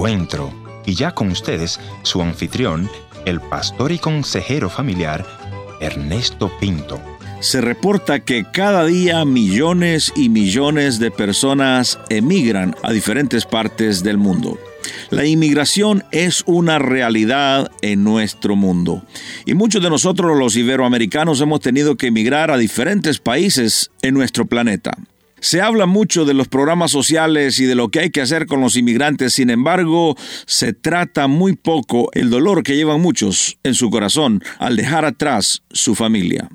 encuentro. Y ya con ustedes, su anfitrión, el pastor y consejero familiar, Ernesto Pinto. Se reporta que cada día millones y millones de personas emigran a diferentes partes del mundo. La inmigración es una realidad en nuestro mundo y muchos de nosotros los iberoamericanos hemos tenido que emigrar a diferentes países en nuestro planeta. Se habla mucho de los programas sociales y de lo que hay que hacer con los inmigrantes, sin embargo, se trata muy poco el dolor que llevan muchos en su corazón al dejar atrás su familia.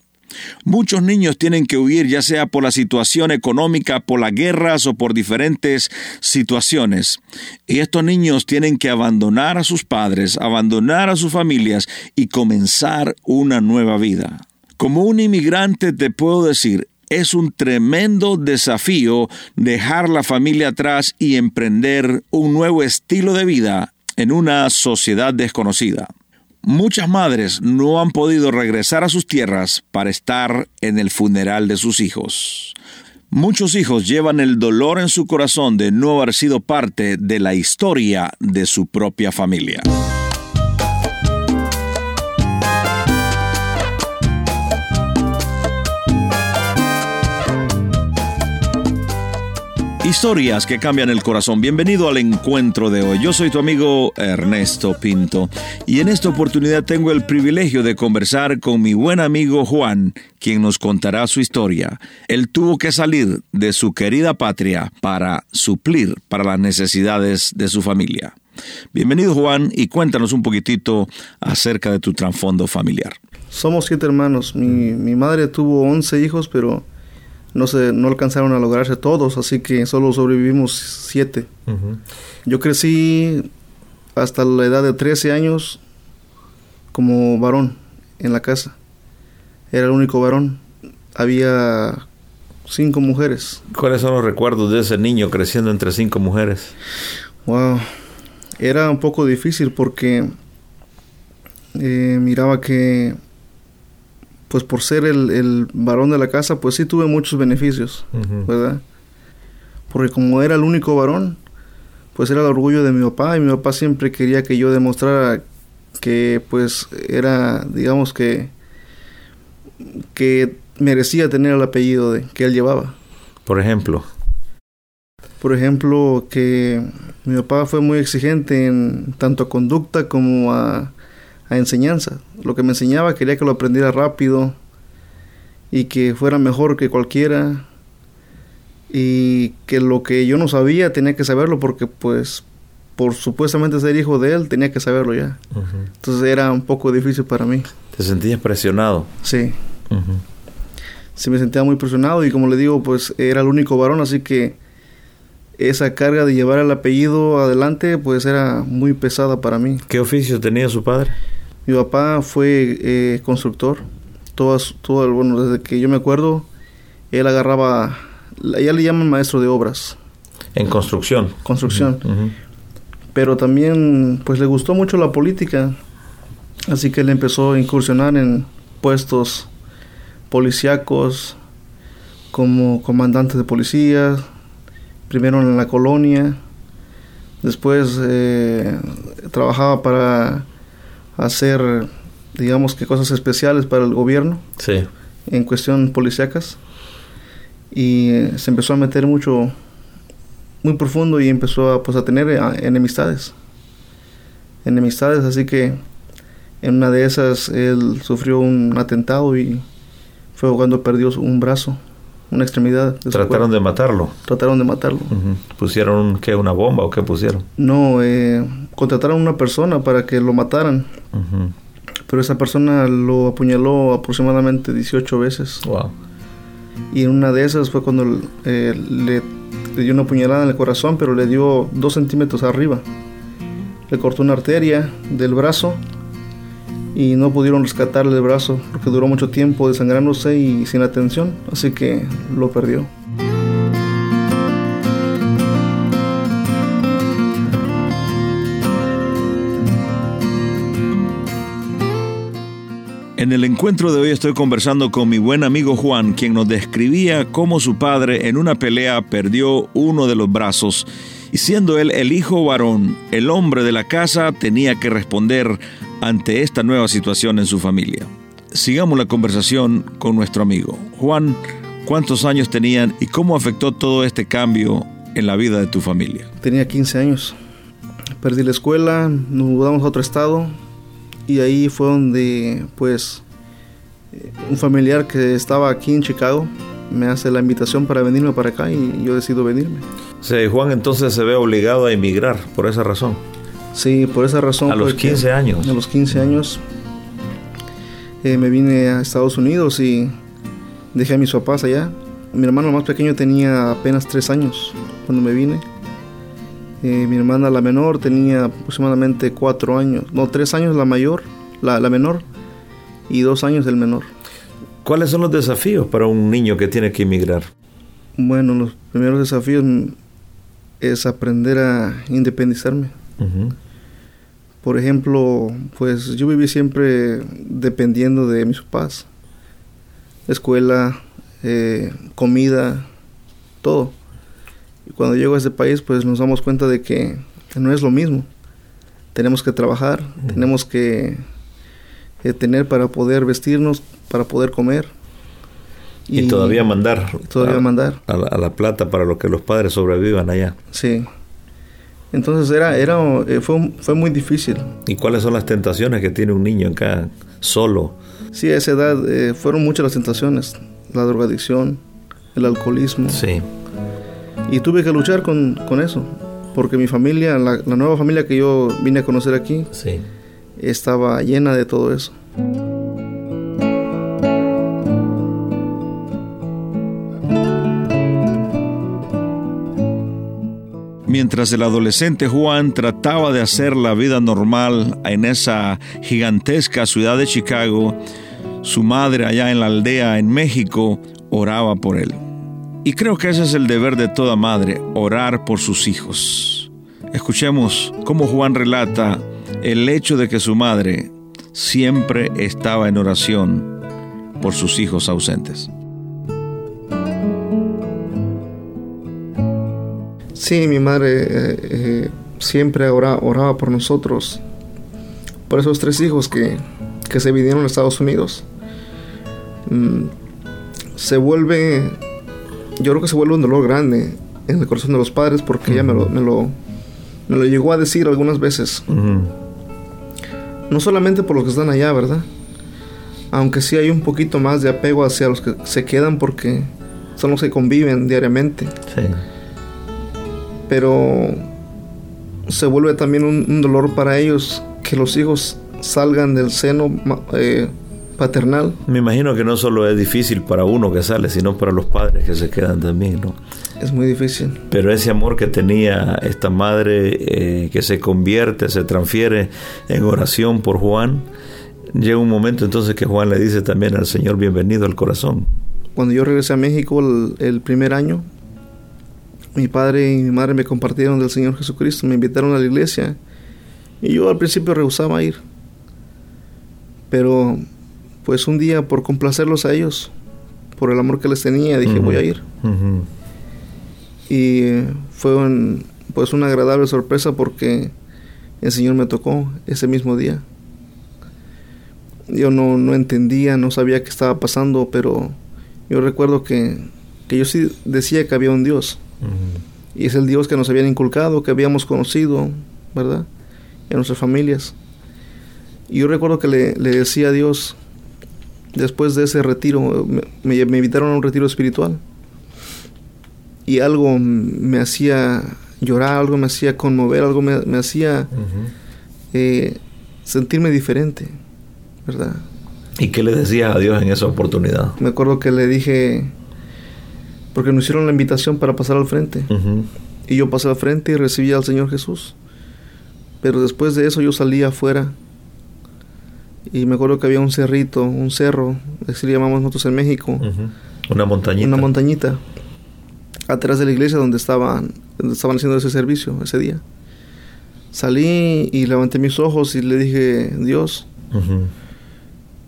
Muchos niños tienen que huir ya sea por la situación económica, por las guerras o por diferentes situaciones. Y estos niños tienen que abandonar a sus padres, abandonar a sus familias y comenzar una nueva vida. Como un inmigrante te puedo decir, es un tremendo desafío dejar la familia atrás y emprender un nuevo estilo de vida en una sociedad desconocida. Muchas madres no han podido regresar a sus tierras para estar en el funeral de sus hijos. Muchos hijos llevan el dolor en su corazón de no haber sido parte de la historia de su propia familia. Historias que cambian el corazón. Bienvenido al encuentro de hoy. Yo soy tu amigo Ernesto Pinto y en esta oportunidad tengo el privilegio de conversar con mi buen amigo Juan, quien nos contará su historia. Él tuvo que salir de su querida patria para suplir para las necesidades de su familia. Bienvenido Juan y cuéntanos un poquitito acerca de tu trasfondo familiar. Somos siete hermanos. Mi, mi madre tuvo once hijos, pero no, se, no alcanzaron a lograrse todos, así que solo sobrevivimos siete. Yo crecí hasta la edad de 13 años como varón en la casa. Era el único varón. Había cinco mujeres. ¿Cuáles son los recuerdos de ese niño creciendo entre cinco mujeres? Wow. Era un poco difícil porque eh, miraba que pues por ser el, varón de la casa, pues sí tuve muchos beneficios, ¿verdad? Porque como era el único varón, pues era el orgullo de mi papá y mi papá siempre quería que yo demostrara que pues era, digamos que, que merecía tener el apellido de, que él llevaba. Por ejemplo. Por ejemplo, que mi papá fue muy exigente en tanto a conducta como a a enseñanza. Lo que me enseñaba quería que lo aprendiera rápido y que fuera mejor que cualquiera y que lo que yo no sabía tenía que saberlo porque pues por supuestamente ser hijo de él tenía que saberlo ya. Entonces era un poco difícil para mí. ¿Te sentías presionado? Sí. Sí me sentía muy presionado y como le digo pues era el único varón así que esa carga de llevar el apellido adelante pues era muy pesada para mí. ¿Qué oficio tenía su padre? Mi papá fue eh, constructor. Todas, todo, bueno, desde que yo me acuerdo, él agarraba, ya le llaman maestro de obras. En construcción. Construcción. Pero también, pues le gustó mucho la política. Así que él empezó a incursionar en puestos policíacos, como comandante de policía, primero en la colonia, después eh, trabajaba para hacer, digamos que cosas especiales para el gobierno. Sí. En cuestión policíacas. Y eh, se empezó a meter mucho, muy profundo y empezó a, pues, a tener eh, enemistades. Enemistades, así que en una de esas él sufrió un atentado y fue cuando perdió un brazo, una extremidad. ¿Trataron de matarlo? Trataron de matarlo. ¿Pusieron qué, una bomba o qué pusieron? No, eh, contrataron a una persona para que lo mataran. Pero esa persona lo apuñaló aproximadamente 18 veces. Y en una de esas fue cuando eh, le, dio una puñalada en el corazón, pero le dio dos centímetros arriba. Le cortó una arteria del brazo y no pudieron rescatarle el brazo porque duró mucho tiempo desangrándose y sin atención, así que lo perdió. En el encuentro de hoy estoy conversando con mi buen amigo Juan, quien nos describía cómo su padre en una pelea perdió uno de los brazos Y siendo él el hijo varón, el hombre de la casa tenía que responder ante esta nueva situación en su familia. Sigamos la conversación con nuestro amigo. Juan, ¿cuántos años tenían y cómo afectó todo este cambio en la vida de tu familia? Tenía 15 años. Perdí la escuela, nos mudamos a otro estado y ahí fue donde pues un familiar que estaba aquí en Chicago me hace la invitación para venirme para acá y yo decido venirme. Sí, Juan entonces se ve obligado a emigrar por esa razón. Sí, por esa razón. A los 15 años. A los 15 años eh, me vine a Estados Unidos y dejé a mis papás allá. Mi hermano más pequeño tenía apenas 3 años cuando me vine. Eh, mi hermana la menor tenía aproximadamente 4 años, no, 3 años la mayor, la, la menor, y 2 años el menor. ¿Cuáles son los desafíos para un niño que tiene que emigrar? Bueno, los primeros desafíos es aprender a independizarme. Por ejemplo, pues yo viví siempre dependiendo de mis papás. Escuela, eh, comida, todo. Y cuando llego a este país, pues nos damos cuenta de que no es lo mismo. Tenemos que trabajar, tenemos que eh, tener para poder vestirnos, para poder comer. Y, todavía mandar. Todavía a, mandar. A la, plata para lo que los padres sobrevivan allá. Sí. Entonces era, era, eh, fue, fue muy difícil. ¿Y cuáles son las tentaciones que tiene un niño acá solo? Sí, a esa edad eh, fueron muchas las tentaciones. La drogadicción, el alcoholismo. Sí. Y tuve que luchar con, con eso. Porque mi familia, la, la, nueva familia que yo vine a conocer aquí, sí. estaba llena de todo eso. Mientras el adolescente Juan trataba de hacer la vida normal en esa gigantesca ciudad de Chicago, su madre allá en la aldea en México oraba por él. Y creo que ese es el deber de toda madre, orar por sus hijos. Escuchemos cómo Juan relata el hecho de que su madre siempre estaba en oración por sus hijos ausentes. Sí, mi madre eh, eh, siempre oraba, oraba, por nosotros, por esos tres hijos que, que se vinieron a Estados Unidos. Mm, se vuelve, yo creo que se vuelve un dolor grande en el corazón de los padres porque ella me lo, me lo, me, lo, llegó a decir algunas veces. No solamente por los que están allá, ¿verdad? Aunque sí hay un poquito más de apego hacia los que se quedan porque son los que conviven diariamente. Sí pero se vuelve también un, dolor para ellos que los hijos salgan del seno eh, paternal. Me imagino que no solo es difícil para uno que sale, sino para los padres que se quedan también, ¿no? Es muy difícil. Pero ese amor que tenía esta madre eh, que se convierte, se transfiere en oración por Juan, llega un momento entonces que Juan le dice también al Señor, bienvenido al corazón. Cuando yo regresé a México el primer año, mi padre y mi madre me compartieron del Señor Jesucristo, me invitaron a la iglesia y yo al principio rehusaba ir. Pero pues un día por complacerlos a ellos, por el amor que les tenía, dije voy a ir. Y fue pues una agradable sorpresa porque el Señor me tocó ese mismo día. Yo no, no entendía, no sabía qué estaba pasando, pero yo recuerdo que, que yo sí decía que había un Dios y es el Dios que nos habían inculcado, que habíamos conocido, ¿verdad? En nuestras familias. Y yo recuerdo que le, decía a Dios, después de ese retiro, me, invitaron a un retiro espiritual. Y algo me hacía llorar, algo me hacía conmover, algo me, hacía eh, sentirme diferente, ¿verdad? ¿Y qué le decía a Dios en esa oportunidad? Me acuerdo que le dije, porque nos hicieron la invitación para pasar al frente. Y yo pasé al frente y recibí al Señor Jesús. Pero después de eso yo salí afuera. Y me acuerdo que había un cerrito, un cerro, así le llamamos nosotros en México. Una montañita. Una montañita. Atrás de la iglesia donde estaban, donde estaban haciendo ese servicio ese día. Salí y levanté mis ojos y le dije, Dios,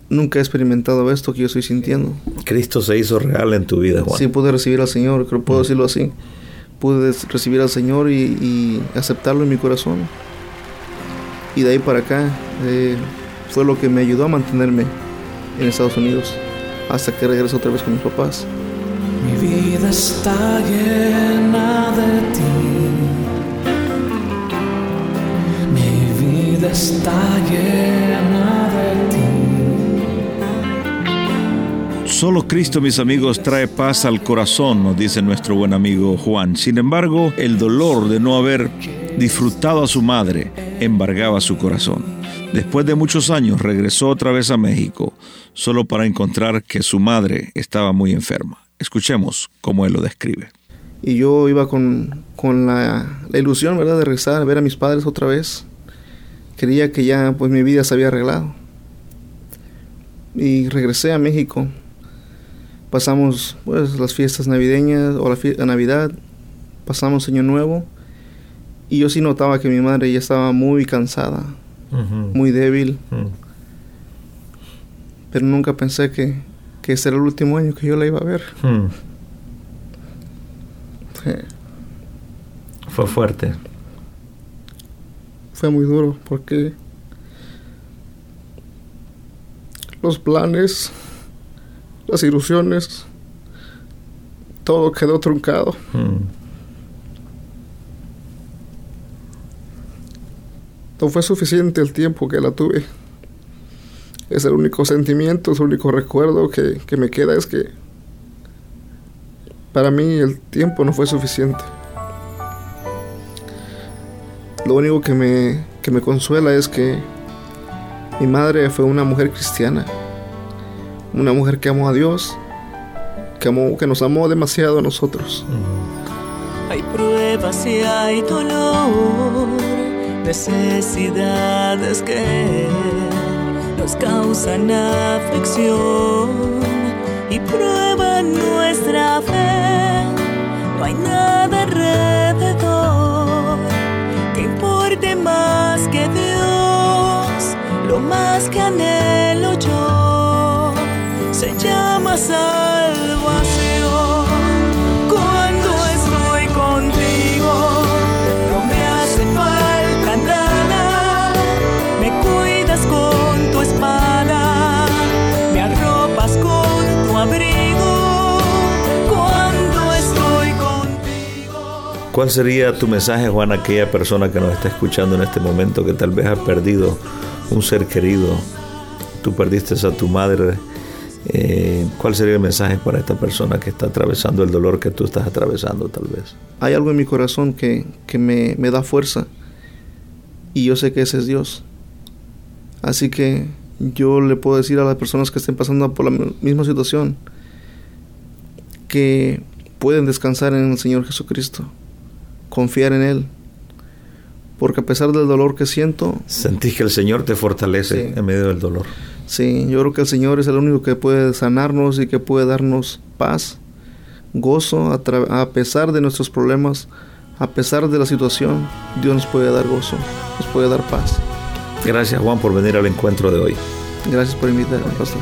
nunca he experimentado esto que yo estoy sintiendo. Cristo se hizo real en tu vida, Juan. Sí, pude recibir al Señor, creo que puedo decirlo así. pude recibir al Señor y, aceptarlo en mi corazón. Y de ahí para acá eh, fue lo que me ayudó a mantenerme en Estados Unidos hasta que regresé otra vez con mis papás. Mi vida está llena de ti. Mi vida está llena Solo Cristo, mis amigos, trae paz al corazón, nos dice nuestro buen amigo Juan. Sin embargo, el dolor de no haber disfrutado a su madre embargaba su corazón. Después de muchos años regresó otra vez a México, solo para encontrar que su madre estaba muy enferma. Escuchemos cómo él lo describe. Y yo iba con, la, ilusión, ¿verdad?, de regresar ver a mis padres otra vez. Creía que ya, pues, mi vida se había arreglado. Y regresé a México pasamos pues las fiestas navideñas o la, Navidad, pasamos Año Nuevo y yo sí notaba que mi madre ya estaba muy cansada, muy débil. Pero nunca pensé que, que ese era el último año que yo la iba a ver. Fue fuerte. Fue muy duro porque los planes las ilusiones, todo quedó truncado. Hmm. No fue suficiente el tiempo que la tuve. Es el único sentimiento, es el único recuerdo que, que me queda, es que para mí el tiempo no fue suficiente. Lo único que me, que me consuela es que mi madre fue una mujer cristiana una mujer que amó a Dios, que, amó, que nos amó demasiado a nosotros. Hay pruebas y hay dolor, necesidades que nos causan aflicción y prueban nuestra fe. No hay nada alrededor que importe más que Dios, lo más que anhelo ¿Cuál sería tu mensaje, Juan, a aquella persona que nos está escuchando en este momento que tal vez ha perdido un ser querido? Tú perdiste a tu madre eh, ¿Cuál sería el mensaje para esta persona que está atravesando el dolor que tú estás atravesando tal vez? Hay algo en mi corazón que, me, da fuerza y yo sé que ese es Dios. Así que yo le puedo decir a las personas que estén pasando por la misma situación que pueden descansar en el Señor Jesucristo, confiar en Él, porque a pesar del dolor que siento... Sentís que el Señor te fortalece en medio del dolor. Sí, yo creo que el Señor es el único que puede sanarnos y que puede darnos paz, gozo a, pesar de nuestros problemas, a pesar de la situación. Dios nos puede dar gozo, nos puede dar paz. Gracias Juan por venir al encuentro de hoy. Gracias por invitarme, pastor.